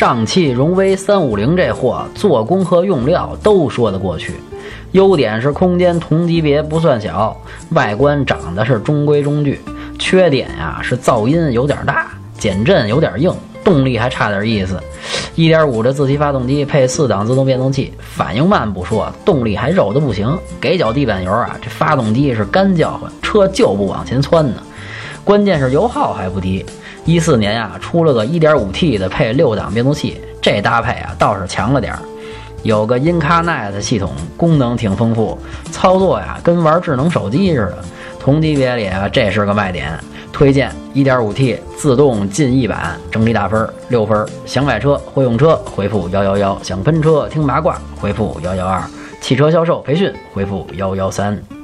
上汽荣威三五零这货做工和用料都说得过去。优点是空间同级别不算小，外观长得是中规中矩。缺点呀是噪音有点大，减震有点硬，动力还差点意思。1.5的自吸发动机配四档自动变速器，反应慢不说，动力还肉的不行。给脚地板油啊，这发动机是干叫唤，车就不往前窜呢。关键是油耗还不低。一四年呀出了个 1.5T 的配六档变速器，这搭配啊倒是强了点儿。有个 IncaNet 系统，功能挺丰富，操作呀跟玩智能手机似的。同级别里啊，这是个卖点。推荐 1.5T 自动进一版，整体打分六分。想买车会用车，回复幺幺幺；想喷车听八卦，回复幺幺二；汽车销售培训，回复幺幺三。